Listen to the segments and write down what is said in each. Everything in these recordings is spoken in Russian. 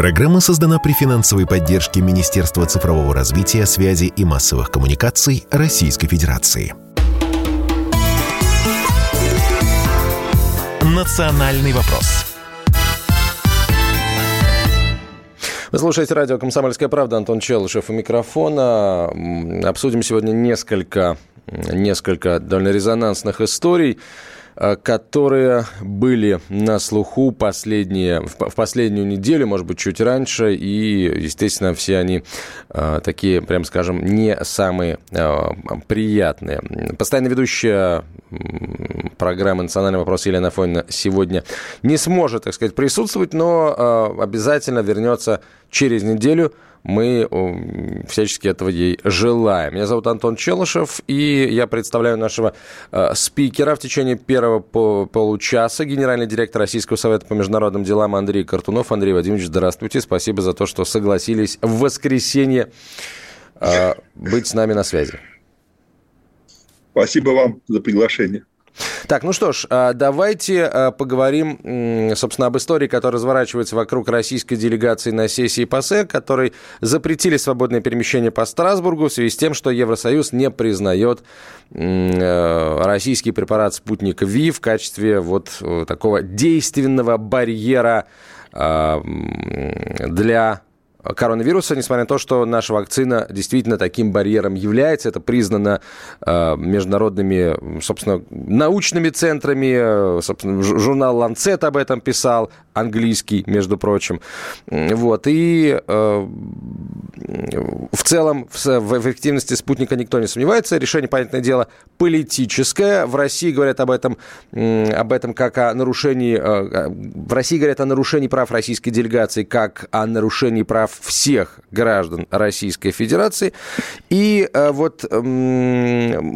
Программа создана при финансовой поддержке Министерства цифрового развития, связи и массовых коммуникаций Российской Федерации. «Национальный вопрос». Вы слушаете радио «Комсомольская правда». Антон Челышев у микрофона. Обсудим сегодня несколько, несколько довольно резонансных историй. Э, которые были на слуху последние, в последнюю неделю, может быть, чуть раньше, и, естественно, все они э, такие, прям скажем, не самые э, приятные. Постоянно ведущая программы «Национальный вопрос» Елена Афонина сегодня не сможет, так сказать, присутствовать, но обязательно вернется через неделю – мы всячески этого ей желаем. Меня зовут Антон Челышев, и я представляю нашего э, спикера в течение первого получаса, генеральный директор Российского совета по международным делам Андрей Картунов. Андрей Вадимович, здравствуйте. Спасибо за то, что согласились в воскресенье э, быть с нами на связи. Спасибо вам за приглашение. Так, ну что ж, а, давайте а, поговорим, собственно, об истории, которая разворачивается вокруг российской делегации на сессии ПАСЕ, которой запретили свободное перемещение по Страсбургу в связи с тем, что Евросоюз не признает э, российский препарат «Спутник Ви» в качестве вот э, такого действенного барьера а, для коронавируса, несмотря на то, что наша вакцина действительно таким барьером является. Это признано э, международными, собственно, научными центрами. Э, собственно, журнал Lancet об этом писал, английский, между прочим. Вот. И э, в целом в, в эффективности спутника никто не сомневается. Решение, понятное дело, политическое. В России говорят об этом, об этом как о нарушении... Э, в России говорят о нарушении прав российской делегации, как о нарушении прав всех граждан Российской Федерации. И э, вот э,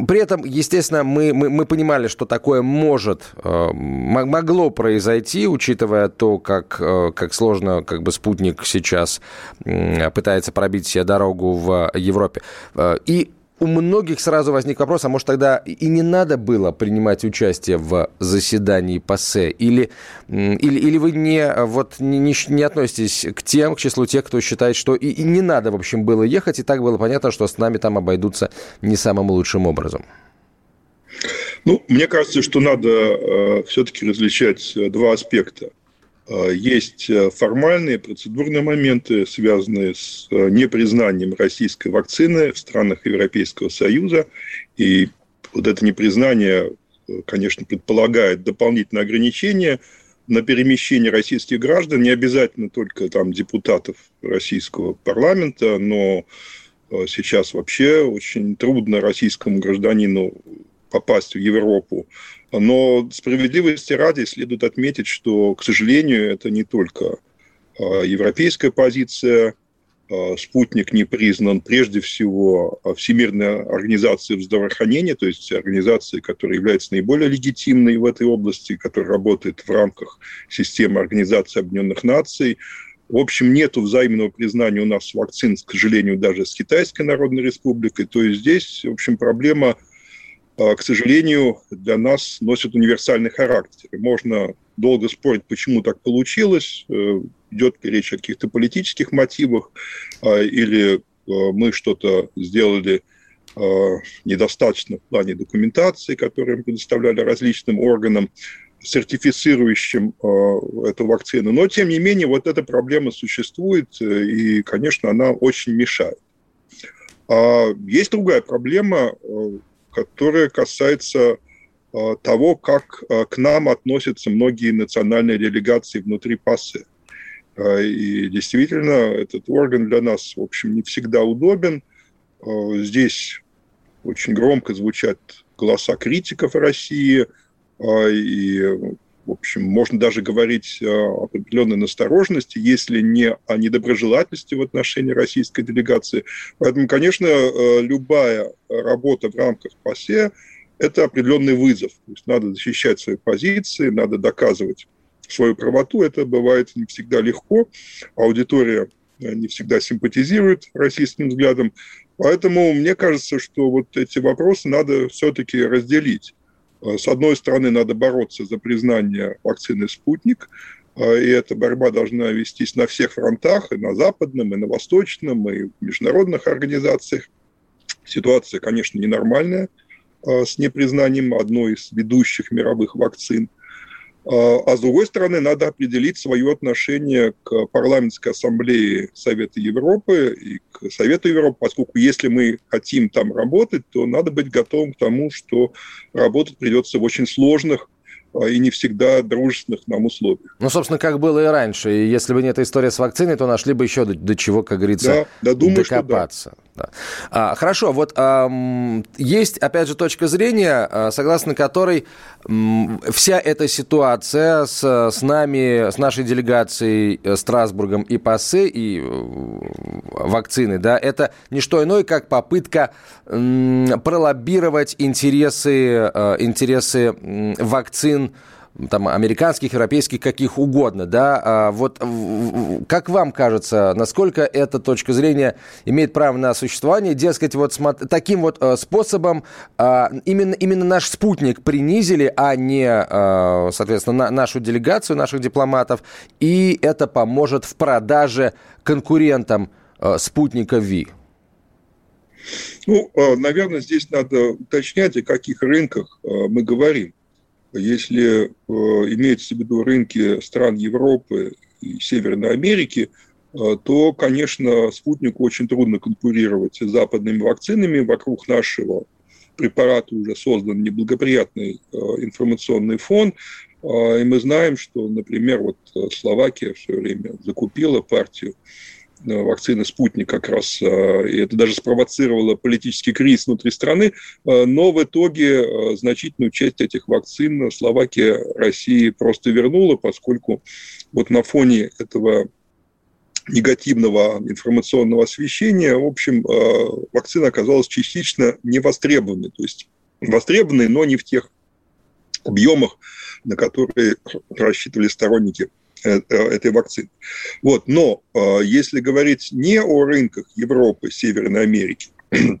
при этом, естественно, мы, мы, мы понимали, что такое может, э, могло произойти, учитывая то, как, э, как сложно как бы спутник сейчас пытается пробить себе дорогу в Европе. Э, и у многих сразу возник вопрос, а может тогда и не надо было принимать участие в заседании ПАСЕ? Или, или, или вы не, вот, не, не относитесь к тем, к числу тех, кто считает, что и, и не надо, в общем, было ехать, и так было понятно, что с нами там обойдутся не самым лучшим образом? Ну, мне кажется, что надо э, все-таки различать э, два аспекта. Э, есть э, формальные процедурные моменты, связанные с э, непризнанием российской вакцины в странах Европейского Союза. И вот это непризнание, конечно, предполагает дополнительные ограничения на перемещение российских граждан, не обязательно только там депутатов российского парламента, но сейчас вообще очень трудно российскому гражданину попасть в Европу но справедливости ради следует отметить, что, к сожалению, это не только а, европейская позиция, а, спутник не признан прежде всего Всемирной организацией здравоохранения, то есть организацией, которая является наиболее легитимной в этой области, которая работает в рамках системы Организации Объединенных Наций. В общем, нет взаимного признания у нас вакцин, к сожалению, даже с Китайской Народной Республикой. То есть здесь, в общем, проблема – а, к сожалению, для нас носит универсальный характер. Можно долго спорить, почему так получилось. Э, идет речь о каких-то политических мотивах а, или а, мы что-то сделали недостаточно в плане документации, которую мы предоставляли различным органам, сертифицирующим эту вакцину. Но, тем не менее, вот эта проблема существует, э, и, конечно, она очень мешает. Есть другая проблема, э, которая касается а, того, как а, к нам относятся многие национальные делегации внутри ПАСЕ. А, и действительно, этот орган для нас, в общем, не всегда удобен. Здесь очень громко звучат голоса критиков России, и в общем, можно даже говорить о определенной настороженности, если не о недоброжелательности в отношении российской делегации. Поэтому, конечно, э, любая работа в рамках ПАСЕ – это определенный вызов. То есть надо защищать свои позиции, надо доказывать свою правоту. Это бывает не всегда легко. Аудитория э, не всегда симпатизирует российским взглядам. Поэтому мне кажется, что вот эти вопросы надо все-таки разделить. Э, с одной стороны, надо бороться за признание вакцины «Спутник», и эта борьба должна вестись на всех фронтах, и на западном, и на восточном, и в международных организациях. Ситуация, конечно, ненормальная, с непризнанием одной из ведущих мировых вакцин. А, а с другой стороны, надо определить свое отношение к парламентской ассамблее Совета Европы и к Совету Европы, поскольку если мы хотим там работать, то надо быть готовым к тому, что работать придется в очень сложных а, и не всегда дружественных нам условиях. Ну, собственно, как было и раньше. И если бы не эта история с вакциной, то нашли бы еще до, до чего, как говорится, да, да, думаю, докопаться. Что да. Да. А, хорошо, вот а, есть, опять же, точка зрения, а, согласно которой вся эта ситуация с, с нами, с нашей делегацией э, Страсбургом и ПАСЕ, и э, вакцины, да, это не что иное, как попытка пролоббировать интересы, э, интересы вакцин там, американских, европейских, каких угодно, да, а вот как вам кажется, насколько эта точка зрения имеет право на существование, дескать, вот таким вот э, способом а, именно, именно наш спутник принизили, а не, а, соответственно, нашу делегацию, наших дипломатов, и это поможет в продаже конкурентам э, спутника ВИ? Ну, э, наверное, здесь надо уточнять, о каких рынках мы говорим. Если э, имеется в виду рынки стран Европы и Северной Америки, э, то, конечно, спутнику очень трудно конкурировать с западными вакцинами. Вокруг нашего препарата уже создан неблагоприятный э, информационный фон. И мы знаем, что, например, вот Словакия все время закупила партию Э, вакцины «Спутник» как раз, э, и это даже спровоцировало политический кризис внутри страны, э, но в итоге значительную часть этих вакцин Словакия России просто вернула, поскольку вот на фоне этого негативного информационного освещения, в общем, вакцина оказалась частично невостребованной, то есть востребованной, но не в тех объемах, на которые рассчитывали сторонники Э, э, этой вакцины. Вот. Но э, если говорить не о рынках Европы, Северной Америки,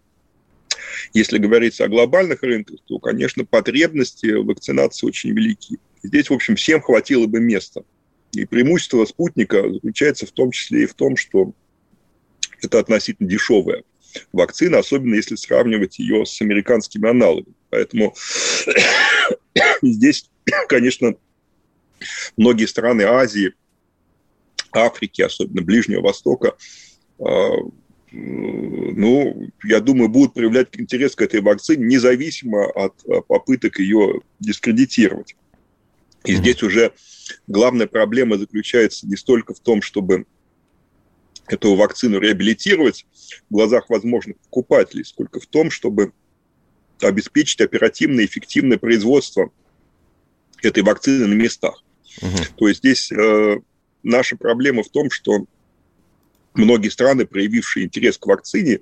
если говорить о глобальных рынках, то, конечно, потребности вакцинации очень велики. Здесь, в общем, всем хватило бы места. И преимущество спутника заключается в том числе и в том, что это относительно дешевая вакцина, особенно если сравнивать ее с американскими аналогами. Поэтому здесь, конечно, многие страны Азии, Африки, особенно Ближнего Востока, а, ну, я думаю, будут проявлять интерес к этой вакцине независимо от а, попыток ее дискредитировать. И mm-hmm. здесь уже главная проблема заключается не столько в том, чтобы эту вакцину реабилитировать в глазах возможных покупателей, сколько в том, чтобы обеспечить оперативное и эффективное производство этой вакцины на местах. Угу. То есть здесь э, наша проблема в том, что многие страны, проявившие интерес к вакцине,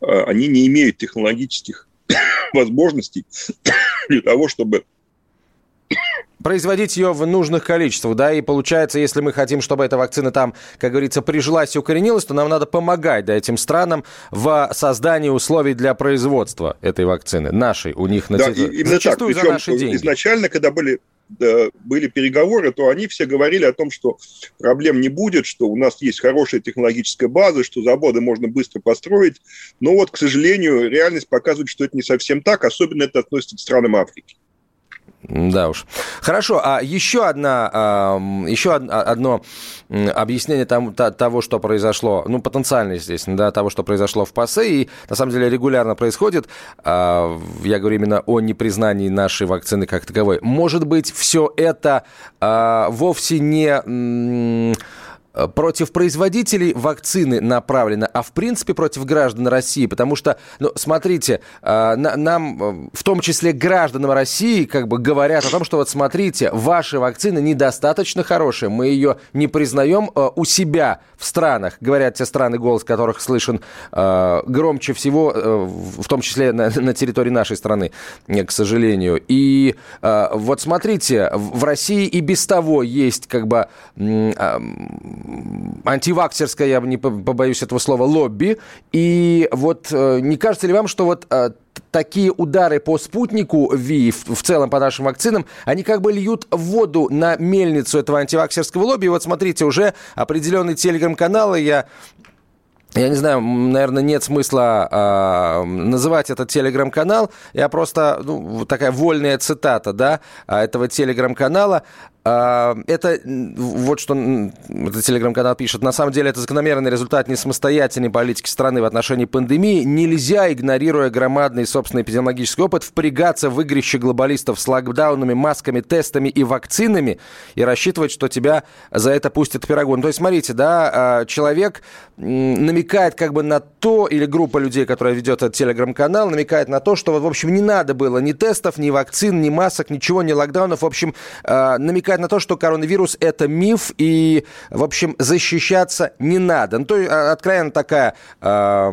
э, они не имеют технологических возможностей для того, чтобы производить ее в нужных количествах, да, и получается, если мы хотим, чтобы эта вакцина там, как говорится, прижилась и укоренилась, то нам надо помогать, да, этим странам в создании условий для производства этой вакцины, нашей, у них на да, именно Зачастую так. Причем за наши деньги. Изначально, когда были были переговоры, то они все говорили о том, что проблем не будет, что у нас есть хорошая технологическая база, что заводы можно быстро построить. Но вот, к сожалению, реальность показывает, что это не совсем так, особенно это относится к странам Африки. Да уж. Хорошо, а еще, одна, еще одно объяснение того, что произошло, ну, потенциально, естественно, да, того, что произошло в ПАСЕ, и на самом деле регулярно происходит, а, я говорю именно о непризнании нашей вакцины как таковой. Может быть, все это а, вовсе не против производителей вакцины направлена, а в принципе против граждан России, потому что, ну, смотрите, э, нам, э, в том числе гражданам России, как бы говорят о том, что вот смотрите, ваша вакцина недостаточно хорошая, мы ее не признаем у себя в странах, говорят те страны, голос которых слышен громче всего, в том числе на территории нашей страны, к сожалению. И вот смотрите, в России и без того есть как бы антиваксерское, я не побоюсь этого слова, лобби. И вот э, не кажется ли вам, что вот э, такие удары по спутнику ВИ, в, целом по нашим вакцинам, они как бы льют воду на мельницу этого антиваксерского лобби. И вот смотрите, уже определенные телеграм-каналы, я я не знаю, наверное, нет смысла э, называть этот телеграм-канал. Я просто, ну, такая вольная цитата, да, этого телеграм-канала. А, это вот что этот телеграм-канал пишет. На самом деле это закономерный результат несамостоятельной политики страны в отношении пандемии. Нельзя, игнорируя громадный собственный эпидемиологический опыт, впрягаться в игрище глобалистов с локдаунами, масками, тестами и вакцинами и рассчитывать, что тебя за это пустят пирогу. Ну, то есть, смотрите, да, а, человек намекает как бы на то, или группа людей, которая ведет этот телеграм-канал, намекает на то, что, в общем, не надо было ни тестов, ни вакцин, ни масок, ничего, ни локдаунов. В общем, а, намекает намекает на то, что коронавирус – это миф, и, в общем, защищаться не надо. Ну, то есть, а, откровенно такая э,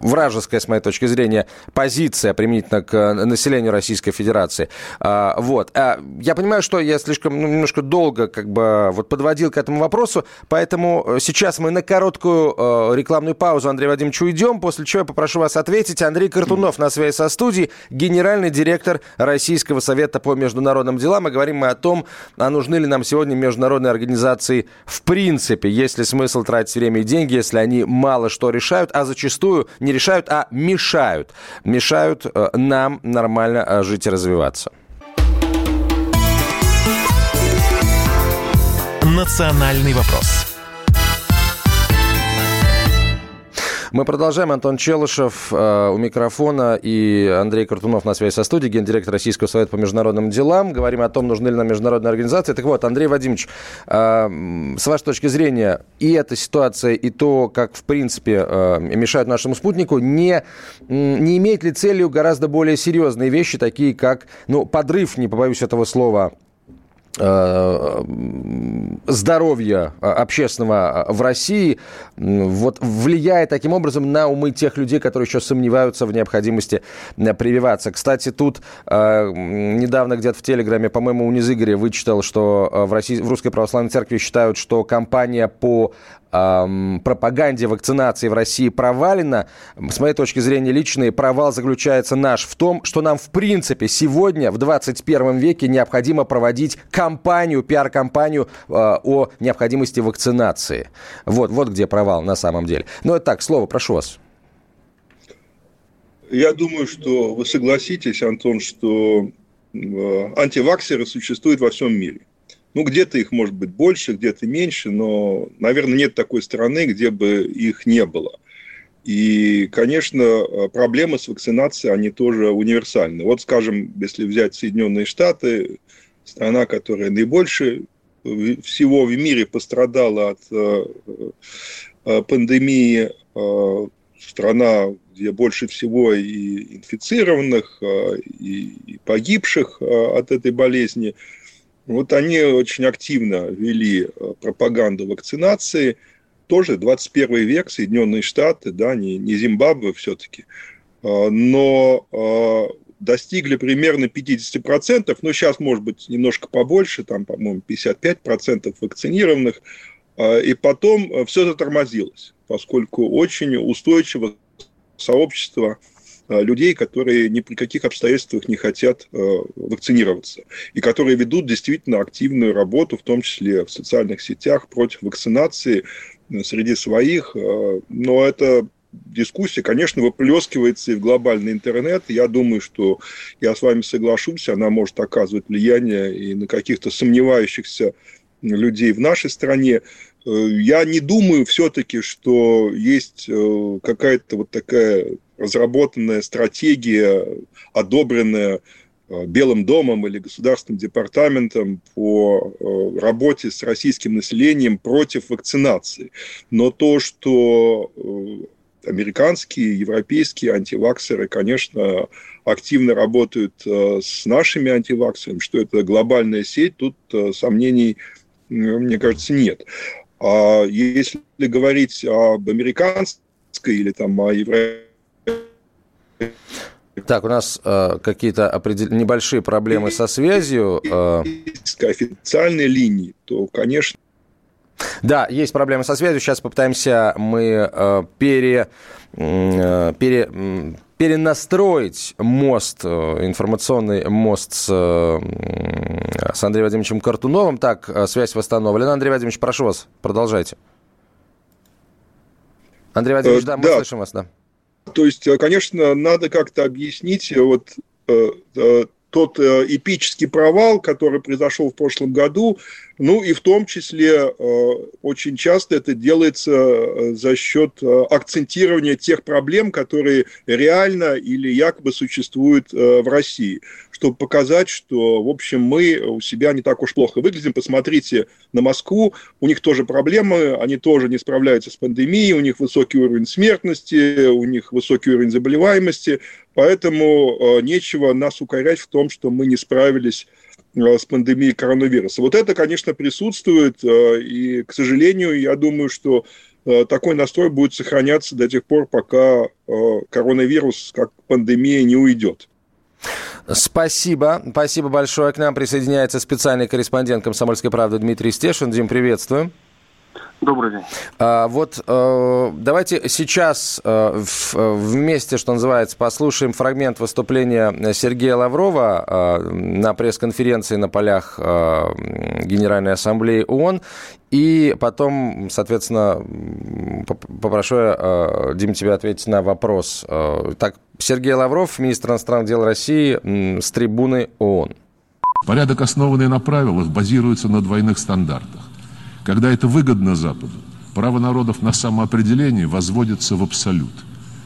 вражеская, с моей точки зрения, позиция применительно к населению Российской Федерации. Э, вот. Я понимаю, что я слишком, ну, немножко долго как бы вот подводил к этому вопросу, поэтому сейчас мы на короткую э, рекламную паузу, Андрей Вадимович, уйдем, после чего я попрошу вас ответить. Андрей Картунов на связи со студией, генеральный директор Российского совета по международным делам, и говорим мы о том, а нужны ли нам сегодня международные организации в принципе, есть ли смысл тратить время и деньги, если они мало что решают, а зачастую не решают, а мешают. Мешают э, нам нормально э, жить и развиваться. Национальный вопрос. Мы продолжаем. Антон Челышев э, у микрофона и Андрей Картунов на связи со студией, гендиректор Российского совета по международным делам. Говорим о том, нужны ли нам международные организации. Так вот, Андрей Вадимович, э, с вашей точки зрения, и эта ситуация, и то, как, в принципе, э, мешают нашему спутнику, не, не имеет ли целью гораздо более серьезные вещи, такие как, ну, подрыв, не побоюсь этого слова, здоровья э, общественного э, в России вот, влияет таким образом на умы тех людей, которые еще сомневаются в необходимости прививаться. Кстати, тут недавно где-то в Телеграме, по-моему, у Низыгоря вычитал, что в, России, в Русской Православной Церкви считают, что кампания по эм, пропаганде вакцинации в России провалена. С моей точки зрения личный провал заключается наш в том, что нам в принципе сегодня, в 21 веке, необходимо проводить кампанию, пиар-кампанию э, о необходимости вакцинации. Вот, вот где провал на самом деле. Ну, это так, слово, прошу вас. Я думаю, что вы согласитесь, Антон, что э, антиваксеры существуют во всем мире. Ну, где-то их может быть больше, где-то меньше, но, наверное, нет такой страны, где бы их не было. И, конечно, проблемы с вакцинацией, они тоже универсальны. Вот, скажем, если взять Соединенные Штаты, страна, которая наибольше всего в мире пострадала от э, э, пандемии, э, страна, где больше всего и инфицированных, и погибших от этой болезни – вот они очень активно вели э, пропаганду вакцинации. Тоже 21 век, Соединенные Штаты, да, не, не Зимбабве все-таки. А, но а, достигли примерно 50%, но сейчас, может быть, немножко побольше, там, по-моему, 55% вакцинированных. А, и потом э, все затормозилось, поскольку очень устойчиво сообщество людей, которые ни при каких обстоятельствах не хотят э, вакцинироваться, и которые ведут действительно активную работу, в том числе в социальных сетях, против вакцинации э, среди своих. Но это дискуссия, конечно, выплескивается и в глобальный интернет. Я думаю, что я с вами соглашусь, она может оказывать влияние и на каких-то сомневающихся людей в нашей стране. Я не думаю все-таки, что есть какая-то вот такая разработанная стратегия, одобренная э, Белым домом или Государственным департаментом по э, работе с российским населением против вакцинации. Но то, что э, американские, европейские антиваксеры, конечно, активно работают с нашими антиваксерами, что это глобальная сеть, тут сомнений, мне кажется, нет. А если говорить об американской или там о европейской так, у нас э, какие-то определ... небольшие проблемы со связью. Э... Официальной линии, то, конечно, Да, есть проблемы со связью. Сейчас попытаемся мы э, пере, э, пере, перенастроить мост, э, информационный мост с, э, с Андреем Владимировичем Картуновым. Так, э, связь восстановлена. Андрей Владимирович, прошу вас, продолжайте. Андрей Владимирович, да, мы да. слышим вас, да. То есть, конечно, надо как-то объяснить вот тот эпический провал, который произошел в прошлом году, ну и в том числе э, очень часто это делается э, за счет э, акцентирования тех проблем, которые реально или якобы существуют в России, чтобы показать, что, в общем, мы у себя не так уж плохо выглядим. Посмотрите на Москву, у них тоже проблемы, они тоже не справляются с пандемией, у них высокий уровень смертности, у них высокий уровень заболеваемости, поэтому нечего нас укорять в том, что мы не справились с пандемией коронавируса. Вот это, конечно, присутствует, э, и, к сожалению, я думаю, что э, такой настрой будет сохраняться до тех пор, пока коронавирус как пандемия не уйдет. Спасибо. Спасибо большое. К нам присоединяется специальный корреспондент «Комсомольской правды» Дмитрий Стешин. Дим, приветствую. Добрый день. А, вот э, давайте сейчас э, вместе, что называется, послушаем фрагмент выступления Сергея Лаврова э, на пресс-конференции на полях э, Генеральной Ассамблеи ООН. И потом, соответственно, попрошу я, э, Дим, тебя ответить на вопрос. Э, так, Сергей Лавров, министр иностранных дел России, с трибуны ООН. Порядок, основанный на правилах, базируется на двойных стандартах. Когда это выгодно Западу, право народов на самоопределение возводится в абсолют.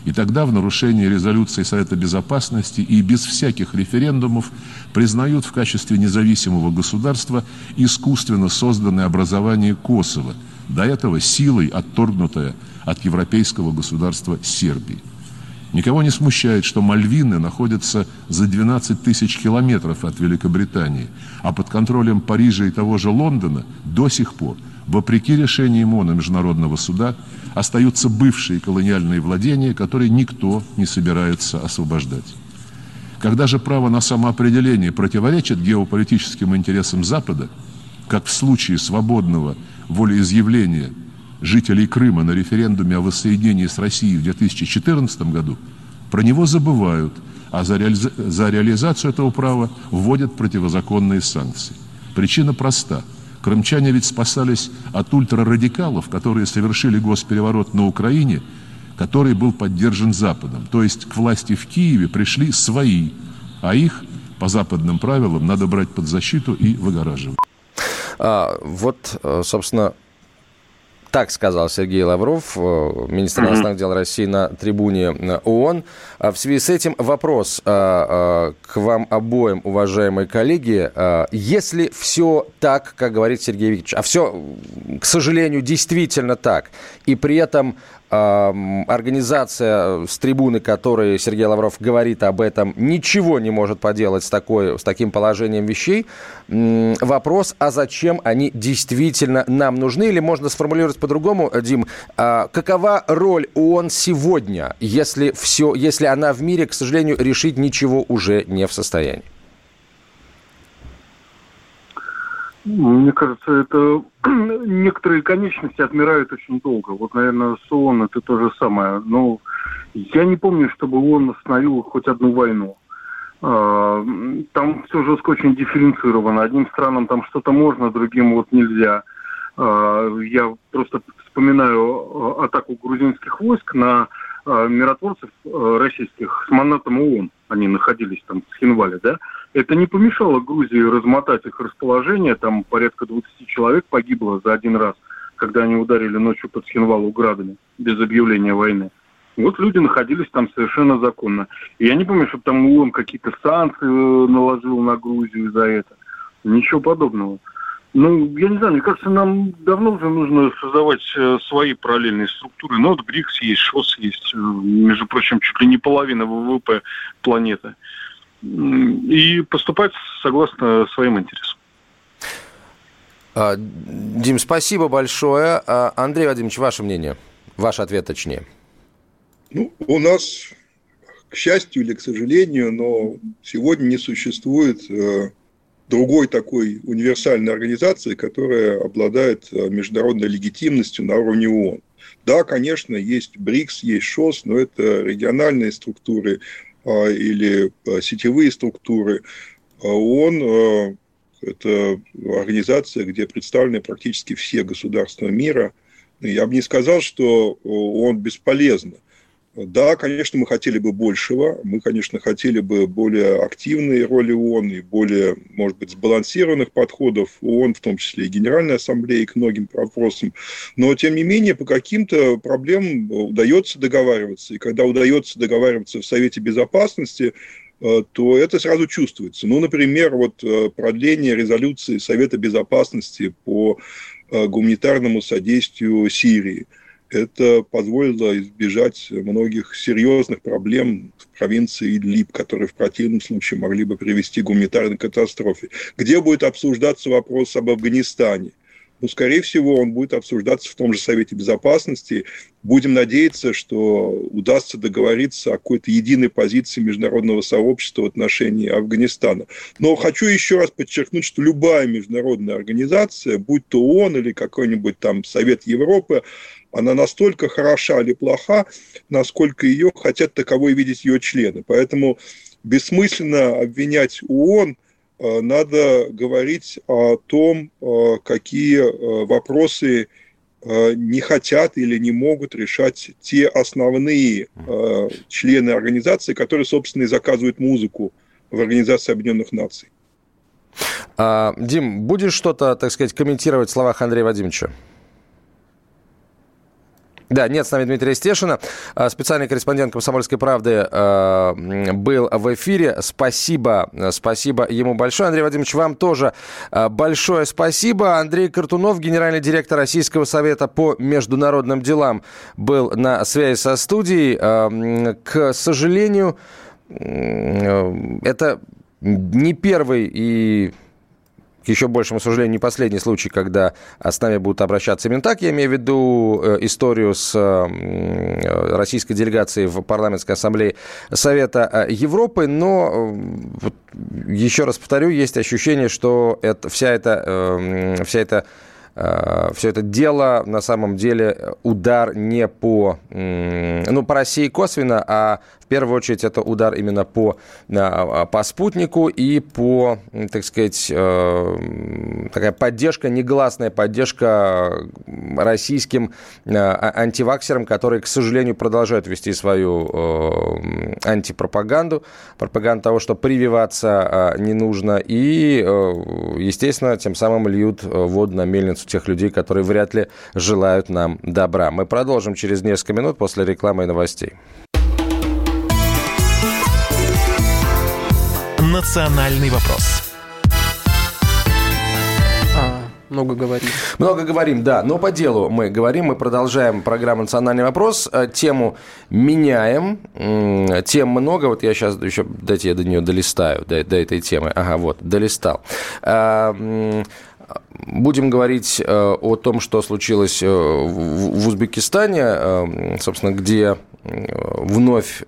И тогда в нарушении резолюции Совета Безопасности и без всяких референдумов признают в качестве независимого государства искусственно созданное образование Косово, до этого силой отторгнутое от европейского государства Сербии. Никого не смущает, что Мальвины находятся за 12 тысяч километров от Великобритании, а под контролем Парижа и того же Лондона до сих пор, вопреки решениям ООН и Международного суда, остаются бывшие колониальные владения, которые никто не собирается освобождать. Когда же право на самоопределение противоречит геополитическим интересам Запада, как в случае свободного волеизъявления – жителей Крыма на референдуме о воссоединении с Россией в 2014 году, про него забывают, а за, реали... за реализацию этого права вводят противозаконные санкции. Причина проста. Крымчане ведь спасались от ультрарадикалов, которые совершили госпереворот на Украине, который был поддержан Западом. То есть к власти в Киеве пришли свои, а их по западным правилам надо брать под защиту и выгораживать. А, вот, э, собственно, так сказал Сергей Лавров, э, министр иностранных дел России на трибуне э, ООН. А в связи с этим вопрос э, к вам обоим, уважаемые коллеги. Если все так, как говорит Сергей Викторович, а все, к сожалению, действительно так, и при этом организация с трибуны, которой Сергей Лавров говорит об этом, ничего не может поделать с, такой, с таким положением вещей. Вопрос, а зачем они действительно нам нужны? Или можно сформулировать по-другому, Дим, а какова роль ООН сегодня, если, все, если она в мире, к сожалению, решить ничего уже не в состоянии? Мне кажется, это некоторые конечности отмирают очень долго. Вот, наверное, с ООН это то же самое. Но я не помню, чтобы ООН остановил хоть одну войну. А, там все жестко очень дифференцировано. Одним странам там что-то можно, другим вот нельзя. А, я просто вспоминаю а, атаку грузинских войск на миротворцев российских с манатом ООН. Они находились там в Хинвале, да? Это не помешало Грузии размотать их расположение. Там порядка 20 человек погибло за один раз, когда они ударили ночью под Схинвалу градами без объявления войны. Вот люди находились там совершенно законно. И я не помню, чтобы там ООН какие-то санкции э, наложил на Грузию за это. Ничего подобного. Ну, я не знаю, мне кажется, нам давно уже нужно создавать э, свои параллельные структуры. Ну, вот БРИКС есть, ШОС есть, э, между прочим, чуть ли не половина ВВП планеты и поступать согласно своим интересам. А, Дим, спасибо большое. А, Андрей Вадимович, ваше мнение? Ваш ответ точнее. Ну, у нас, к счастью или к сожалению, но сегодня не существует э, другой такой универсальной организации, которая обладает международной легитимностью на уровне ООН. Да, конечно, есть БРИКС, есть ШОС, но это региональные структуры или сетевые структуры. ООН – это организация, где представлены практически все государства мира – я бы не сказал, что он бесполезно. Да, конечно, мы хотели бы большего, мы, конечно, хотели бы более активной роли ООН и более, может быть, сбалансированных подходов ООН, в том числе и Генеральной Ассамблеи к многим вопросам. Но, тем не менее, по каким-то проблемам удается договариваться. И когда удается договариваться в Совете Безопасности, э, то это сразу чувствуется. Ну, например, вот э, продление резолюции Совета Безопасности по Э, гуманитарному содействию Сирии. Это позволило избежать многих серьезных проблем в провинции Идлиб, которые в противном случае могли бы привести к гуманитарной катастрофе. Где будет обсуждаться вопрос об Афганистане – ну, скорее всего, он будет обсуждаться в том же Совете Безопасности. Будем надеяться, что удастся договориться о какой-то единой позиции международного сообщества в отношении Афганистана. Но хочу еще раз подчеркнуть, что любая международная организация, будь то ООН или какой-нибудь там Совет Европы, она настолько хороша или плоха, насколько ее хотят таковой видеть ее члены. Поэтому бессмысленно обвинять ООН Э, надо говорить о том, э, какие э, вопросы не хотят или не могут решать те основные члены организации, которые, собственно, и заказывают музыку в Организации Объединенных Наций. А, Дим, будешь что-то, так сказать, комментировать в словах Андрея Вадимовича? Да, нет с нами Дмитрия Стешина. А, специальный корреспондент «Комсомольской правды» а, был в эфире. Спасибо, спасибо ему большое. Андрей Вадимович, вам тоже а, большое спасибо. Андрей Картунов, генеральный директор Российского совета по международным делам, был на связи со студией. К сожалению, это не первый и к еще большему сожалению, не последний случай, когда с нами будут обращаться именно так. Я имею в виду э, историю с э, российской делегацией в парламентской ассамблее Совета э, Европы, но еще раз повторю, есть ощущение, что это, вся эта, вся эта все это дело на самом деле удар не по, ну, по России косвенно, а в первую очередь это удар именно по, а, по спутнику и по, так сказать, э, такая поддержка, негласная поддержка российским э, а, антиваксерам, которые, к сожалению, продолжают вести свою э, антипропаганду, пропаганду того, что прививаться не нужно, и, естественно, тем самым льют воду на мельницу тех людей, которые вряд ли желают нам добра. Мы продолжим через несколько минут после рекламы и новостей. «Национальный вопрос». А, много говорим. Много говорим, да. Но по делу мы говорим, мы продолжаем программу «Национальный вопрос». Э, тему меняем. Тем много. Вот я сейчас еще, дайте я до нее долистаю, до, до этой темы. Ага, вот, долистал. А, будем говорить э, о том, что случилось э, в Узбекистане, собственно, где вновь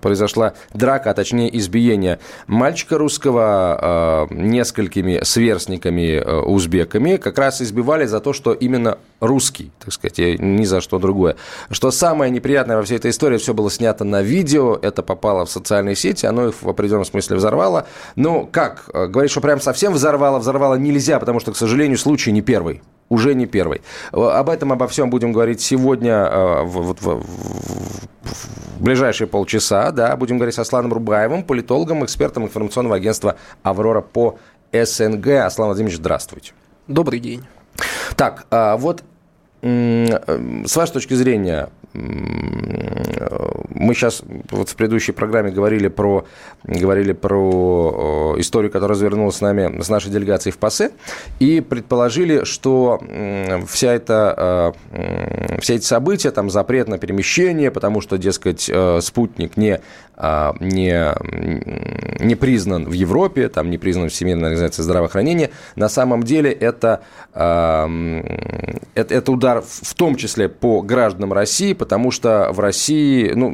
произошла драка, а точнее избиение мальчика русского э, несколькими сверстниками э, узбеками. Как раз избивали за то, что именно русский, так сказать, ни за что другое. Что самое неприятное во всей этой истории, все было снято на видео, это попало в социальные сети, оно их в определенном смысле взорвало. Ну, как? Говорить, что прям совсем взорвало, взорвало нельзя, потому что, к сожалению, случай не первый уже не первый. Об этом, обо всем будем говорить сегодня, э, в, в, в, в ближайшие полчаса. Да, будем говорить с Асланом Рубаевым, политологом, экспертом информационного агентства «Аврора» по СНГ. Аслан Владимирович, здравствуйте. Добрый день. Так, а вот э, с вашей точки зрения, мы сейчас вот в предыдущей программе говорили про, говорили про историю, которая развернулась с нами, с нашей делегацией в ПАСЕ, и предположили, что вся эта, э, все эти события, там запрет на перемещение, потому что, дескать, э, спутник не, не, не признан в Европе, там не признан Всемирной организацией здравоохранения, на самом деле это, это, это удар в том числе по гражданам России, потому что в России, ну,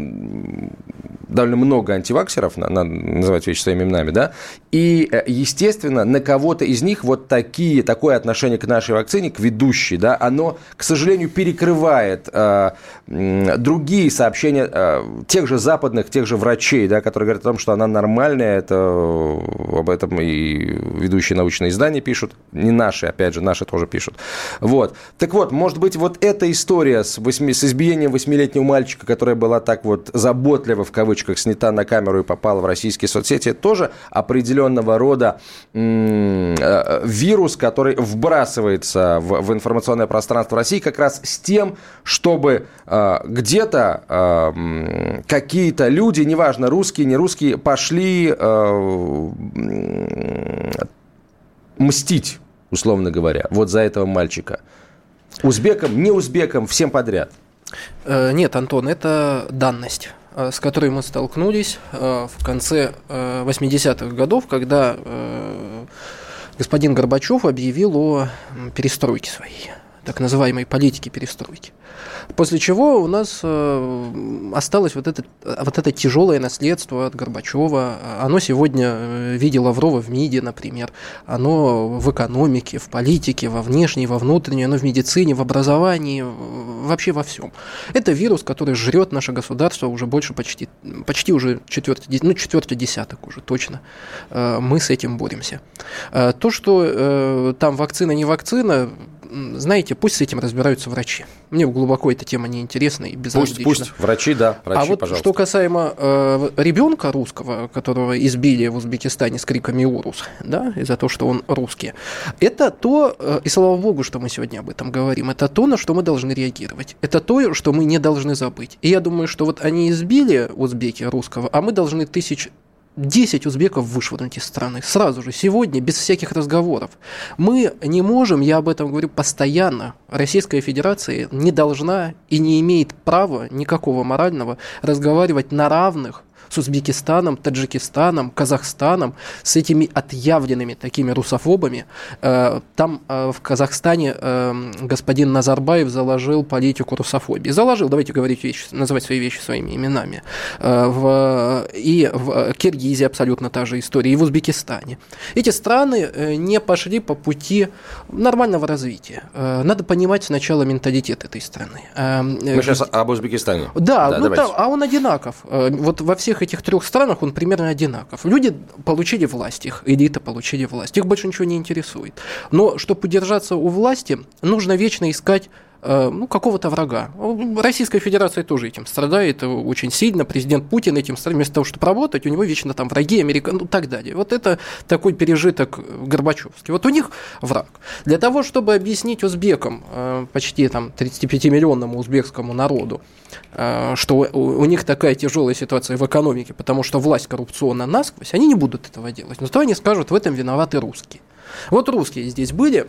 довольно много антиваксеров, надо называть вещи своими именами, да, и, э, естественно, на кого-то из них вот такие, такое отношение к нашей вакцине, к ведущей, да, оно, к сожалению, перекрывает э, другие сообщения э, тех же западных, тех же врачей, да, которые говорят о том, что она нормальная, это об этом и ведущие научные издания пишут, не наши, опять же, наши тоже пишут. Вот. Так вот, может быть, вот эта история с, восьми, с избиением восьмилетнего мальчика, которая была так вот заботливо, в кавычках, снята на камеру и попала в российские соцсети, тоже определенного рода э, вирус, который вбрасывается в, в информационное пространство России как раз с тем, чтобы э, где-то э, какие-то люди, неважно, русские, не русские, пошли э, мстить, условно говоря, вот за этого мальчика. Узбекам, не узбекам, всем подряд. Э, нет, Антон, это данность с которой мы столкнулись э, в конце 80-х годов, когда господин Горбачев объявил о перестройке своей, так называемой политике перестройки. После чего у нас э, осталось вот это, вот это тяжелое наследство от Горбачева. Оно сегодня э, виде Лаврова в МИДе, например. Оно в экономике, в политике, во внешней, во внутренней, оно в медицине, в образовании, вообще во всем. Это вирус, который жрет наше государство уже больше почти, почти уже четвертый, ну, четвертый десяток уже точно. Э, мы с этим боремся. То, что там вакцина, не вакцина, знаете, пусть с этим разбираются врачи. Мне глубоко эта тема не интересна и безразлична. Пусть, пусть, врачи, да, врачи, А вот пожалуйста. что касаемо э, ребенка русского, которого избили в Узбекистане с криками «Урус», да, из-за того, что он русский, это то, э, и слава богу, что мы сегодня об этом говорим, это то, на что мы должны реагировать. Это то, что мы не должны забыть. И я думаю, что вот они избили узбеки русского, а мы должны тысяч 10 узбеков вышвырнуть из страны. Сразу же, сегодня, без всяких разговоров. Мы не можем, я об этом говорю постоянно, Российская Федерация не должна и не имеет права никакого морального разговаривать на равных с Узбекистаном, Таджикистаном, Казахстаном, с этими отъявленными такими русофобами. Э, там э, в Казахстане э, господин Назарбаев заложил политику русофобии. Заложил, давайте говорить вещи, называть свои вещи своими именами. В, и в Киргизии абсолютно та же история, и в Узбекистане. Эти страны не пошли по пути нормального развития. Надо понимать сначала менталитет этой страны. Мы сейчас об Узбекистане. Да, да ну, там, а он одинаков. Вот во всех всех этих трех странах он примерно одинаков. Люди получили власть, их элита получили власть, их больше ничего не интересует. Но чтобы удержаться у власти, нужно вечно искать ну, какого-то врага. Российская Федерация тоже этим страдает очень сильно. Президент Путин этим страдает. Вместо того, чтобы работать, у него вечно там враги, Америка, ну, так далее. Вот это такой пережиток Горбачевский. Вот у них враг. Для того, чтобы объяснить узбекам, э, почти там 35-миллионному узбекскому народу, э, что у них такая тяжелая ситуация в экономике, потому что власть коррупционна насквозь, они не будут этого делать. Но то они скажут, в этом виноваты русские. Вот русские здесь были,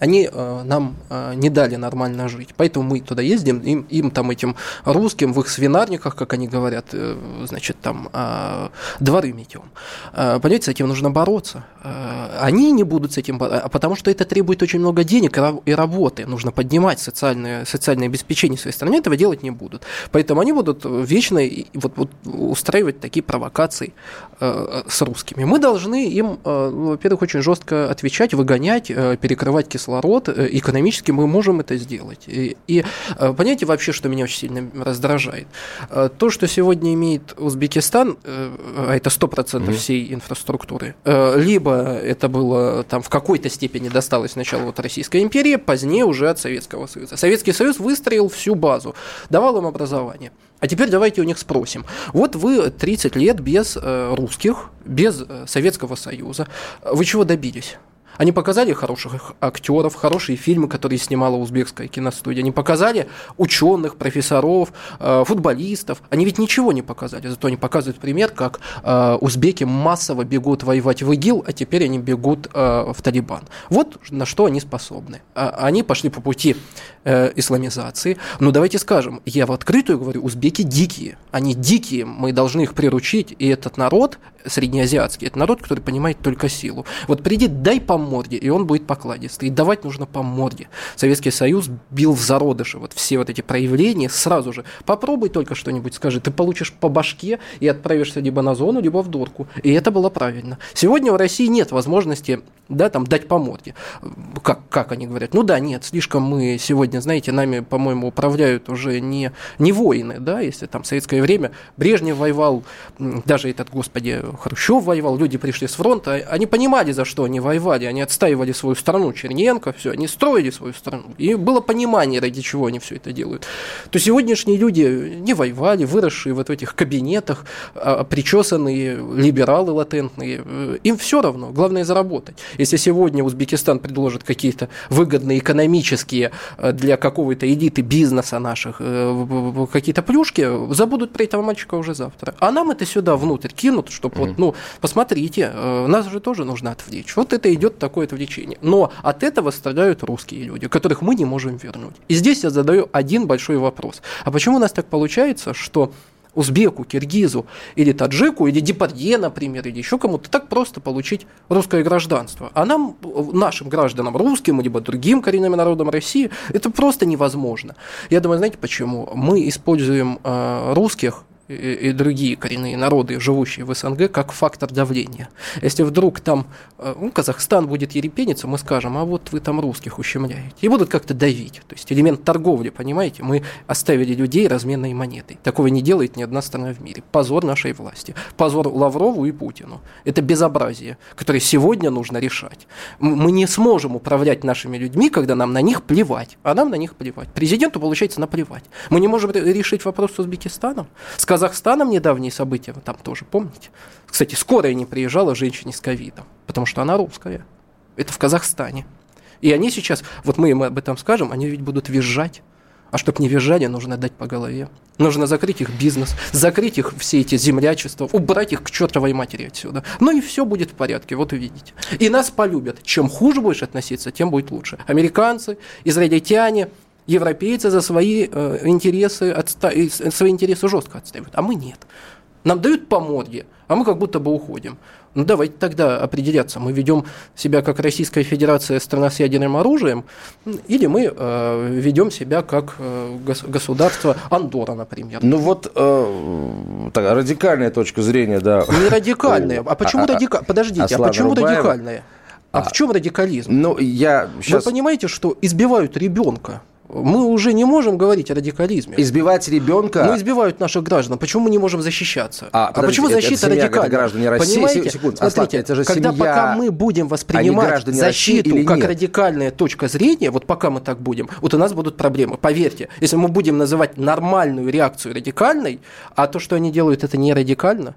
они э, нам э, не дали нормально жить. Поэтому мы туда ездим, им, им там этим русским в их свинарниках, как они говорят, э, значит, там э, дворы метем. Э, понимаете, с этим нужно бороться. Э, они не будут с этим бороться, потому что это требует очень много денег и работы. Нужно поднимать социальное, социальное обеспечение своей страны. Этого делать не будут. Поэтому они будут вечно вот, вот, устраивать такие провокации э, с русскими. Мы должны им, э, во-первых, очень жестко отвечать, выгонять, э, перекрывать кислород кислород, э, экономически мы можем это сделать. И, и э, понимаете вообще, что меня очень сильно раздражает? Э, то, что сегодня имеет Узбекистан, а это 100% mm всей инфраструктуры, либо это было там в какой-то степени досталось сначала от Российской империи, позднее уже от Советского Союза. Советский Союз выстроил всю базу, давал им образование. А теперь давайте у них спросим. Вот вы 30 лет без русских, без Советского Союза. Вы чего добились? Они показали хороших актеров, хорошие фильмы, которые снимала узбекская киностудия. Они показали ученых, профессоров, э, футболистов. Они ведь ничего не показали. Зато они показывают пример, как э, узбеки массово бегут воевать в ИГИЛ, а теперь они бегут э, в Талибан. Вот на что они способны. А, они пошли по пути исламизации. Но давайте скажем, я в открытую говорю, узбеки дикие. Они дикие, мы должны их приручить. И этот народ, среднеазиатский, это народ, который понимает только силу. Вот приди, дай помочь морде, и он будет покладистый. И давать нужно по морде. Советский Союз бил в зародыши вот все вот эти проявления сразу же. Попробуй только что-нибудь скажи, ты получишь по башке и отправишься либо на зону, либо в дурку. И это было правильно. Сегодня в России нет возможности да, там, дать по морде. Как, как они говорят? Ну да, нет, слишком мы сегодня, знаете, нами, по-моему, управляют уже не, не воины, да, если там в советское время Брежнев воевал, даже этот, господи, Хрущев воевал, люди пришли с фронта, они понимали, за что они воевали, они отстаивали свою страну, Черненко, все, они строили свою страну, и было понимание, ради чего они все это делают. То сегодняшние люди не воевали, выросшие вот в этих кабинетах, а, причесанные либералы латентные, э, им все равно, главное заработать. Если сегодня Узбекистан предложит какие-то выгодные экономические э, для какого-то элиты бизнеса наших э, какие-то плюшки, забудут про этого мальчика уже завтра. А нам это сюда внутрь кинут, чтобы mm-hmm. вот, ну, посмотрите, нас же тоже нужно отвлечь. Вот это идет такое отвлечение. Но от этого страдают русские люди, которых мы не можем вернуть. И здесь я задаю один большой вопрос. А почему у нас так получается, что узбеку, киргизу или таджику, или депардье, например, или еще кому-то так просто получить русское гражданство. А нам, нашим гражданам, русским, либо другим коренным народам России, это просто невозможно. Я думаю, знаете почему? Мы используем э, русских и другие коренные народы, живущие в СНГ, как фактор давления. Если вдруг там э, ну, Казахстан будет ерепениться, мы скажем, а вот вы там русских ущемляете. И будут как-то давить. То есть элемент торговли, понимаете? Мы оставили людей разменной монетой. Такого не делает ни одна страна в мире. Позор нашей власти. Позор Лаврову и Путину. Это безобразие, которое сегодня нужно решать. Мы не сможем управлять нашими людьми, когда нам на них плевать. А нам на них плевать. Президенту, получается, наплевать. Мы не можем решить вопрос с Узбекистаном. Сказать Казахстаном недавние события, там тоже, помните? Кстати, скорая не приезжала женщине с ковидом, потому что она русская. Это в Казахстане. И они сейчас, вот мы им об этом скажем, они ведь будут визжать. А чтобы не визжали, нужно дать по голове. Нужно закрыть их бизнес, закрыть их все эти землячества, убрать их к чертовой матери отсюда. Ну и все будет в порядке, вот увидите. И нас полюбят. Чем хуже будешь относиться, тем будет лучше. Американцы, израильтяне, Европейцы за свои э, интересы, отста... свои интересы жестко отстаивают, а мы нет. Нам дают по морде, а мы как будто бы уходим. Ну давайте тогда определяться, мы ведем себя как Российская Федерация страна с ядерным оружием, или мы э, ведем себя как э, гос- государство Андора, например. Ну вот э, так, радикальная точка зрения, да. Не радикальная. А почему а, а радикальная? Подождите, а почему радикальная? А, а в чем радикализм? Ну, я сейчас... Вы понимаете, что избивают ребенка? Мы уже не можем говорить о радикализме. Избивать ребенка... Ну, избивают наших граждан. Почему мы не можем защищаться? А, а почему защита это, радикальна? Это граждане России. Понимаете? Секунд, Смотрите, это же когда семья, пока мы будем воспринимать защиту как нет? радикальная точка зрения, вот пока мы так будем, вот у нас будут проблемы. Поверьте, если мы будем называть нормальную реакцию радикальной, а то, что они делают, это не радикально,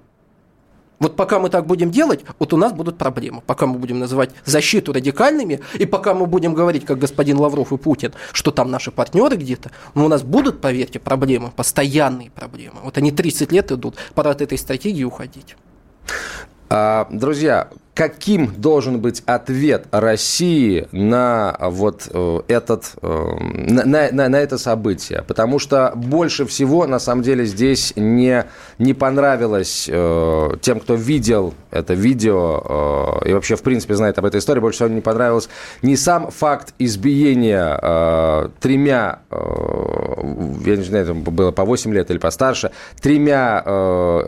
вот пока мы так будем делать, вот у нас будут проблемы. Пока мы будем называть защиту радикальными, и пока мы будем говорить, как господин Лавров и Путин, что там наши партнеры где-то, но у нас будут, поверьте, проблемы, постоянные проблемы. Вот они 30 лет идут, пора от этой стратегии уходить. А, друзья, каким должен быть ответ России на вот э, этот э, на, на, на это событие, потому что больше всего на самом деле здесь не не понравилось э, тем, кто видел это видео э, и вообще в принципе знает об этой истории, больше всего не понравилось не сам факт избиения э, тремя, я не знаю, это было по 8 лет или постарше, тремя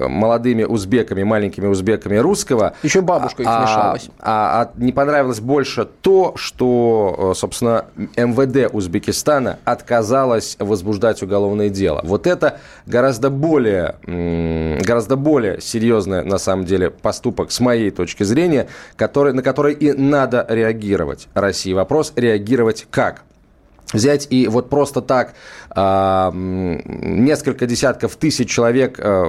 молодыми узбеками, маленькими узбеками русского. Еще бабушка их смешалось. А, а не понравилось больше то, что, э, собственно, МВД Узбекистана отказалось возбуждать уголовное дело. Вот это гораздо более, гораздо более серьезный, на самом деле, поступок с моей точки зрения, который, на который и надо реагировать России. Вопрос реагировать как? Взять и вот просто так э, несколько десятков тысяч человек э,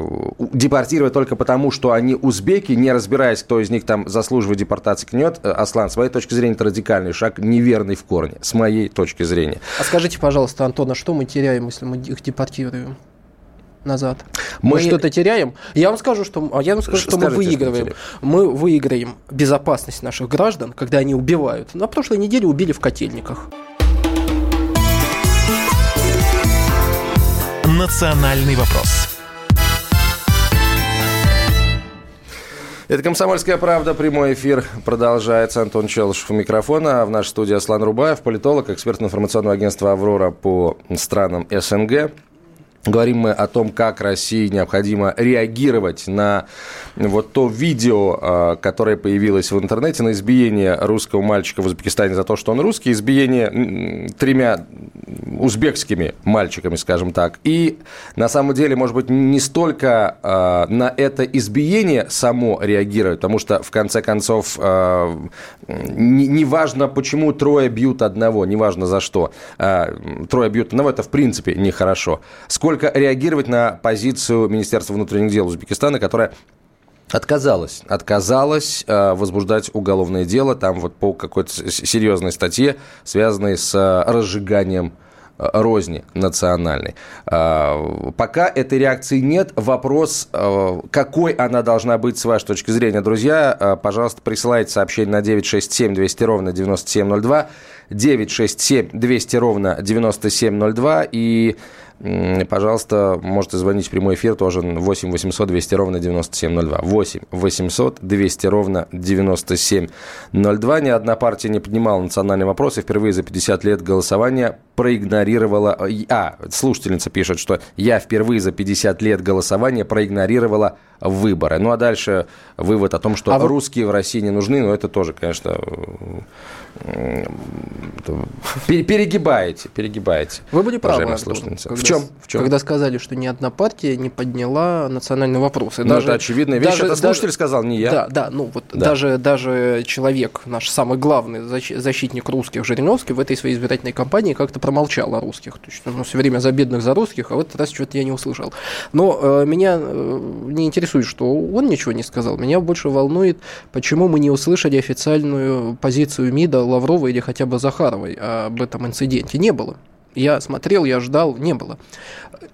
депортировать только потому, что они узбеки, не разбираясь, кто из них там заслуживает депортации, нет, э, Аслан, с моей точки зрения, это радикальный шаг, неверный в корне, с моей точки зрения. А скажите, пожалуйста, Антон, а что мы теряем, если мы их депортируем? назад. Мы, мы что-то теряем. Я вам скажу, что, а я вам скажу, что Скажите, мы выигрываем. Что мы выиграем безопасность наших граждан, когда они убивают. На прошлой неделе убили в котельниках. «Национальный вопрос». Это «Комсомольская правда». Прямой эфир продолжается. Антон Челышев у микрофона. В нашей студии Аслан Рубаев, политолог, эксперт информационного агентства «Аврора» по странам СНГ. Говорим мы о том, как России необходимо реагировать на вот то видео, а, которое появилось в интернете, на избиение русского мальчика в Узбекистане за то, что он русский, избиение тремя узбекскими мальчиками, скажем так. И на самом деле, может быть, не столько э, на это избиение само реагировать, потому что, в конце концов, э, неважно, не почему трое бьют одного, неважно за что, трое бьют одного, это в принципе нехорошо. Сколько реагировать на позицию Министерства внутренних дел Узбекистана, которая отказалась, отказалась э, возбуждать уголовное дело там вот по какой-то серьезной статье, связанной с э, разжиганием э, розни национальной. Э, пока этой реакции нет, вопрос, э, какой она должна быть с вашей точки зрения, друзья, пожалуйста, присылайте сообщение на 967 200 ровно 9702, 967 200 ровно 9702 и пожалуйста, можете звонить в прямой эфир тоже 8 800 200 ровно 9702. 8 800 200 ровно 9702. Ни одна партия не поднимала национальные вопросы. Впервые за 50 лет голосования проигнорировала... А, слушательница пишет, что я впервые за 50 лет голосования проигнорировала выборы. Ну, а дальше вывод о том, что а русские в России не нужны, но это тоже, конечно, перегибаете, перегибаете. Вы были правы, когда, в чем? в чем? Когда сказали, что ни одна партия не подняла национальный вопрос. ну, даже, это очевидная вещь, даже, это слушатель даже, сказал, не я. Да, да, ну вот да. Даже, даже человек, наш самый главный защитник русских, Жириновский, в этой своей избирательной кампании как-то промолчал о русских. То есть он ну, все время за бедных, за русских, а в этот раз что-то я не услышал. Но э, меня э, не интересует, что он ничего не сказал. Меня больше волнует, почему мы не услышали официальную позицию МИДа Лаврова или хотя бы Захаровой об этом инциденте. Не было. Я смотрел, я ждал, не было.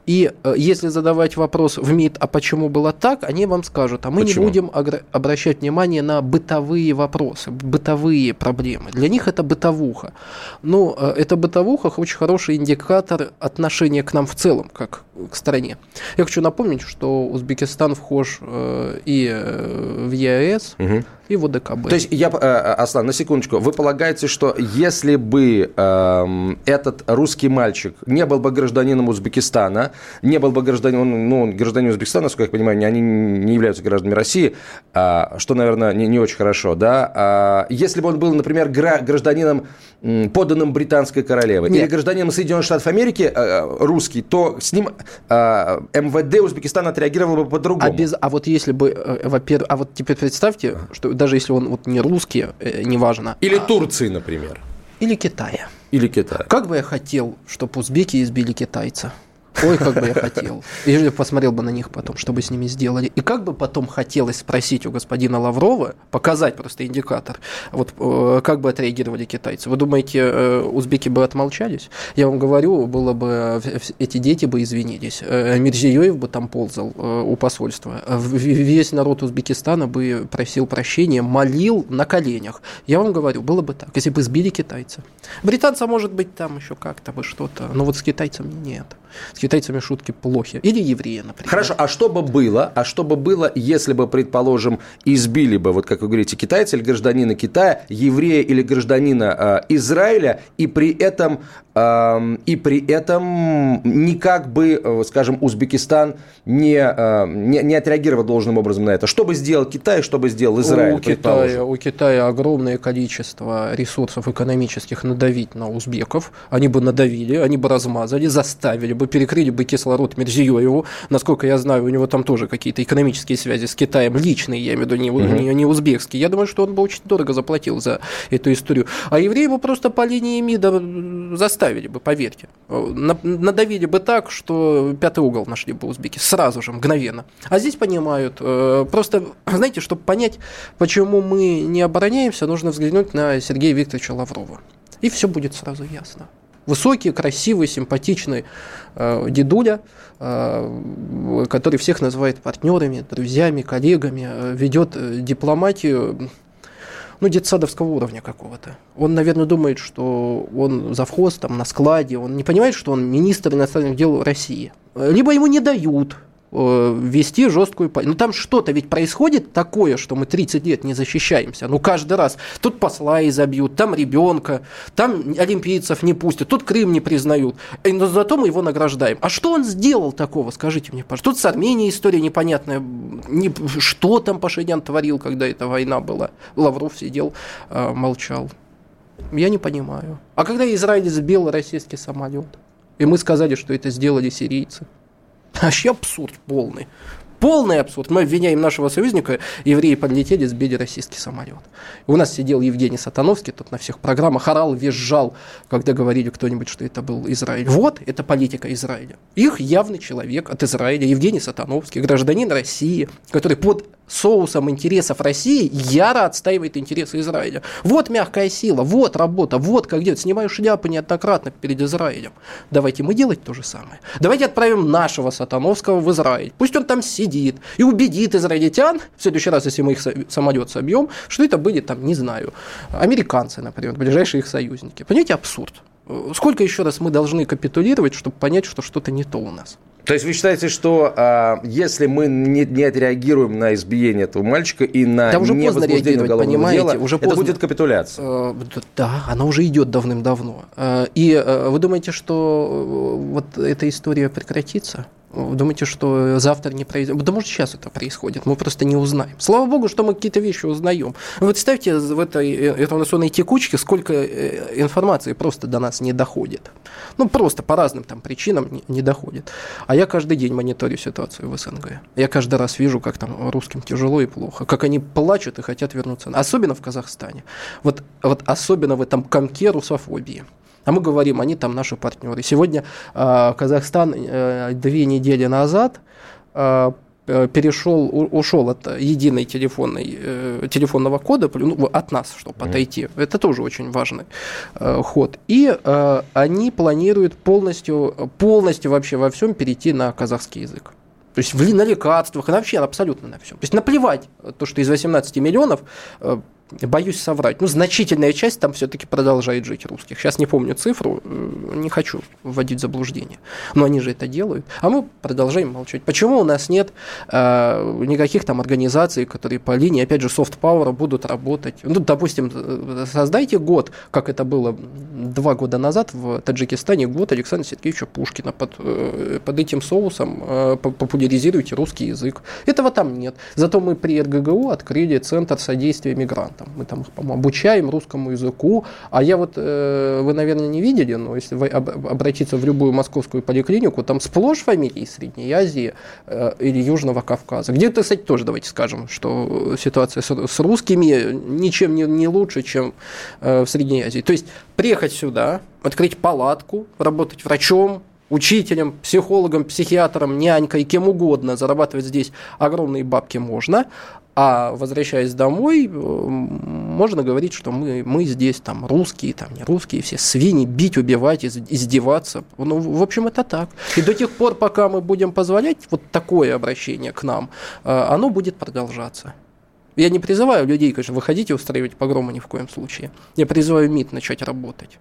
И э, если задавать вопрос в МИД, а почему было так, они вам скажут, а мы почему? не будем обращать внимание на бытовые вопросы, бытовые проблемы. Для них это бытовуха. Но э, эта бытовуха очень хороший индикатор отношения к нам в целом, как к стране. Я хочу напомнить, что Узбекистан вхож э, и в ЕАЭС, угу. и в ОДКБ. То есть, я, Аслан, на секундочку, вы полагаете, что если бы э, этот русский мальчик не был бы гражданином Узбекистана, не был бы гражданином, ну, гражданин Узбекистана, насколько я понимаю, они не являются гражданами России, а, что, наверное, не, не очень хорошо, да. А, если бы он был, например, гражданином, поданным британской королевы, Нет. или гражданином Соединенных Штатов Америки, а, русский, то с ним МВД Узбекистана отреагировало бы по-другому. А, без, а вот если бы, э, во-первых, а вот теперь представьте, что даже если он вот не русский, э, неважно. Или а... Турции, например. Или Китая. Или Китая. Как бы я хотел, чтобы узбеки избили китайца. Ой, как бы я хотел. И посмотрел бы на них потом, что бы с ними сделали. И как бы потом хотелось спросить у господина Лаврова, показать просто индикатор, вот э, как бы отреагировали китайцы. Вы думаете, э, узбеки бы отмолчались? Я вам говорю, было бы, э, эти дети бы извинились. Мирзиёев бы там ползал у посольства. Весь народ Узбекистана бы просил прощения, молил на коленях. Я вам говорю, было бы так, если бы сбили китайца. Британца, может быть, там еще как-то бы что-то, но вот с китайцем нет. С китайцами шутки плохи. Или евреи, например. Хорошо, а что бы было, а что бы было, если бы, предположим, избили бы, вот как вы говорите, китайца или гражданина Китая, еврея или гражданина э, Израиля, и при этом э, и при этом никак бы, э, скажем, Узбекистан не, э, не, не отреагировал должным образом на это. Что бы сделал Китай, что бы сделал Израиль? У Китая, у Китая огромное количество ресурсов экономических надавить на узбеков. Они бы надавили, они бы размазали, заставили бы, перекрыть перекрыли бы кислород Мерзиёеву. Насколько я знаю, у него там тоже какие-то экономические связи с Китаем, личные, я имею в виду, не, угу. не, не узбекские. Я думаю, что он бы очень дорого заплатил за эту историю. А евреи бы просто по линии МИДа заставили бы, поверьте. Надавили бы так, что пятый угол нашли бы узбеки. Сразу же, мгновенно. А здесь понимают. Э, просто, знаете, чтобы понять, почему мы не обороняемся, нужно взглянуть на Сергея Викторовича Лаврова. И все будет сразу ясно. Высокий, красивый, симпатичный э, дедуля, э, который всех называет партнерами, друзьями, коллегами, э, ведет э, дипломатию ну, детсадовского уровня какого-то. Он, наверное, думает, что он завхоз там на складе, он не понимает, что он министр иностранных дел России. Либо ему не дают, вести жесткую политику. Ну там что-то ведь происходит такое, что мы 30 лет не защищаемся. Ну каждый раз. Тут посла изобьют, там ребенка, там олимпийцев не пустят, тут Крым не признают. Но зато мы его награждаем. А что он сделал такого, скажите мне, пожалуйста. Тут с Арменией история непонятная. Не, что там Пашинян творил, когда эта война была? Лавров сидел, э, молчал. Я не понимаю. А когда Израиль сбил российский самолет, и мы сказали, что это сделали сирийцы, вообще абсурд полный. Полный абсурд. Мы обвиняем нашего союзника, евреи подлетели, сбили российский самолет. У нас сидел Евгений Сатановский, тут на всех программах орал, визжал, когда говорили кто-нибудь, что это был Израиль. Вот, это политика Израиля. Их явный человек от Израиля, Евгений Сатановский, гражданин России, который под соусом интересов России яро отстаивает интересы Израиля. Вот мягкая сила, вот работа, вот как делать. Снимаю шляпы неоднократно перед Израилем. Давайте мы делать то же самое. Давайте отправим нашего Сатановского в Израиль. Пусть он там сидит и убедит израильтян, в следующий раз, если мы их самолет собьем, что это были там, не знаю, американцы, например, ближайшие их союзники. Понимаете, абсурд. Сколько еще раз мы должны капитулировать, чтобы понять, что что-то не то у нас? То есть вы считаете, что а, если мы не, не отреагируем на избиение этого мальчика и на да уже поздно реагировать, понимаете, дела, уже это будет капитуляция? Э, да, она уже идет давным-давно. Э, и э, вы думаете, что вот эта история прекратится? Думаете, что завтра не произойдет? Да может сейчас это происходит, мы просто не узнаем. Слава богу, что мы какие-то вещи узнаем. Вы представьте, в этой информационной текучке сколько э, информации просто до нас не доходит. Ну, просто по разным там причинам не доходит. А я каждый день мониторю ситуацию в СНГ. Я каждый раз вижу, как там русским тяжело и плохо, как они плачут и хотят вернуться. Особенно в Казахстане. Вот, вот особенно в этом комке русофобии. А мы говорим, они там наши партнеры. Сегодня э, Казахстан э, две недели назад э, перешел, ушел от единой телефонной, э, телефонного кода, ну, от нас, чтобы отойти. Это тоже очень важный э, ход. И э, они планируют полностью, полностью вообще во всем перейти на казахский язык. То есть на лекарствах, вообще абсолютно на всем. То есть наплевать то, что из 18 миллионов э, боюсь соврать. Ну, значительная часть там все-таки продолжает жить русских. Сейчас не помню цифру, э, не хочу вводить в заблуждение. Но они же это делают. А мы продолжаем молчать. Почему у нас нет э, никаких там организаций, которые по линии, опять же, soft power будут работать? Ну, допустим, э, создайте год, как это было два года назад в Таджикистане, год Александра Сергеевича Пушкина под, э, под этим соусом э, популяризируйте русский язык. Этого там нет. Зато мы при РГГУ открыли Центр содействия мигрантам там, мы там их, по-моему, обучаем русскому языку. А я вот, э, вы, наверное, не видели, но если вы об, обратиться в любую московскую поликлинику, там сплошь фамилии из Средней Азии э, или Южного Кавказа. Где-то, кстати, тоже давайте скажем, что ситуация с, с русскими ничем не, не лучше, чем э, в Средней Азии. То есть приехать сюда, открыть палатку, работать врачом, учителем, психологом, психиатром, нянькой, кем угодно, зарабатывать здесь огромные бабки можно, а возвращаясь домой, э, можно говорить, что мы, мы здесь там русские, там не русские, все свиньи, бить, убивать, издеваться. Ну, в общем, это так. И до тех пор, пока мы будем позволять вот такое обращение к нам, э, оно будет продолжаться. Я не призываю людей, конечно, выходить и устраивать погромы ни в коем случае. Я призываю МИД начать работать.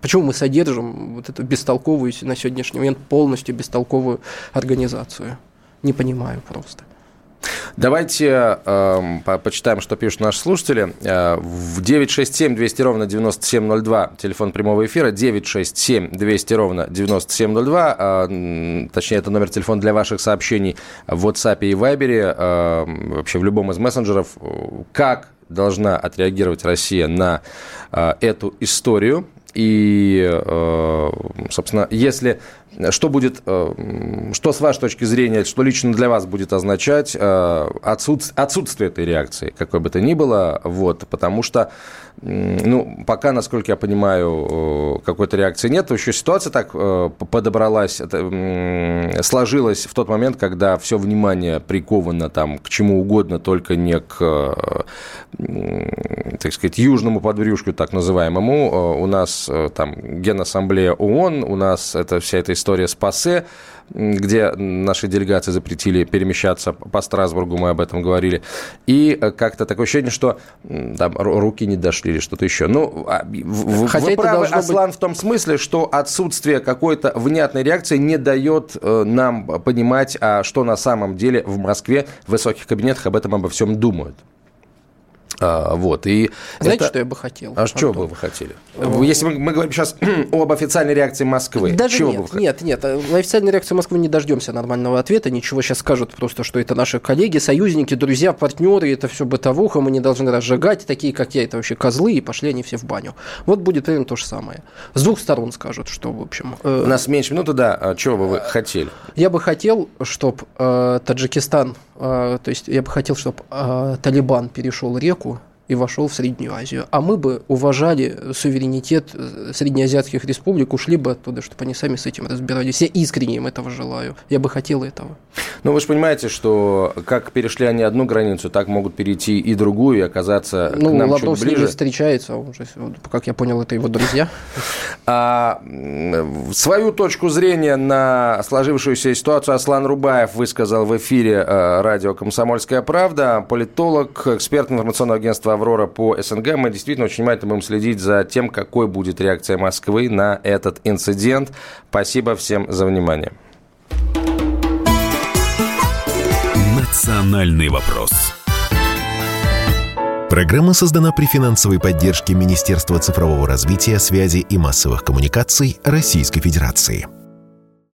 Почему мы содержим вот эту бестолковую на сегодняшний момент полностью бестолковую организацию? Не понимаю просто. Давайте э, по почитаем, что пишут наши слушатели. Э, в 967 200 ровно 9702, телефон прямого эфира, 967 200 ровно 9702, э, точнее, это номер телефона для ваших сообщений в WhatsApp и Viber, э, вообще в любом из мессенджеров. Как должна отреагировать Россия на э, эту историю? И, э, собственно, если что будет, э, что с вашей точки зрения, что лично для вас будет означать э, отсутствие этой реакции, какой бы то ни было, вот, потому что, ну, пока, насколько я понимаю, какой-то реакции нет, еще ситуация так подобралась, сложилась в тот момент, когда все внимание приковано там к чему угодно, только не к, так сказать, южному подбрюшку, так называемому. У нас э, там Генассамблея ООН, у нас это вся эта история с ПАСЕ, где наши делегации запретили перемещаться по Страсбургу, мы об этом говорили. И э, как-то такое ощущение, что там руки не дошли или что-то еще. Ну, а, Хотя вы правы, Аслан, быть... в том смысле, что отсутствие какой-то внятной реакции не дает э, нам понимать, а что на самом деле в Москве в высоких кабинетах об этом обо всем думают. А, вот, и Знаете, это... что я бы хотел? А что бы вы хотели? Если мы, мы говорим сейчас об официальной реакции Москвы, Даже чего нет, бы вы нет, нет, на официальной реакции Москвы не дождемся нормального ответа, ничего сейчас скажут просто, что это наши коллеги, союзники, друзья, партнеры, это все бытовуха, мы не должны разжигать, такие, как я, это вообще козлы, и пошли они все в баню. Вот будет примерно то же самое. С двух сторон скажут, что, в общем... Э... У нас меньше минуты, да, а чего бы вы хотели? Я бы хотел, чтобы э, Таджикистан, э, то есть я бы хотел, чтобы э, Талибан перешел реку, и вошел в Среднюю Азию. А мы бы уважали суверенитет э, среднеазиатских республик, ушли бы оттуда, чтобы они сами с этим разбирались. Я искренне им этого желаю. Я бы хотел этого. Но вы же понимаете, что как перешли они одну границу, так могут перейти и другую, и оказаться ну, к нам Лавров чуть ближе. с встречается, он же, как я понял, это его друзья. А, свою точку зрения на сложившуюся ситуацию Аслан Рубаев высказал в эфире э, радио «Комсомольская правда». Политолог, эксперт информационного агентства «Аврора» по СНГ. Мы действительно очень внимательно будем следить за тем, какой будет реакция Москвы на этот инцидент. Спасибо всем за внимание. Национальный вопрос. Программа создана при финансовой поддержке Министерства цифрового развития, связи и массовых коммуникаций Российской Федерации.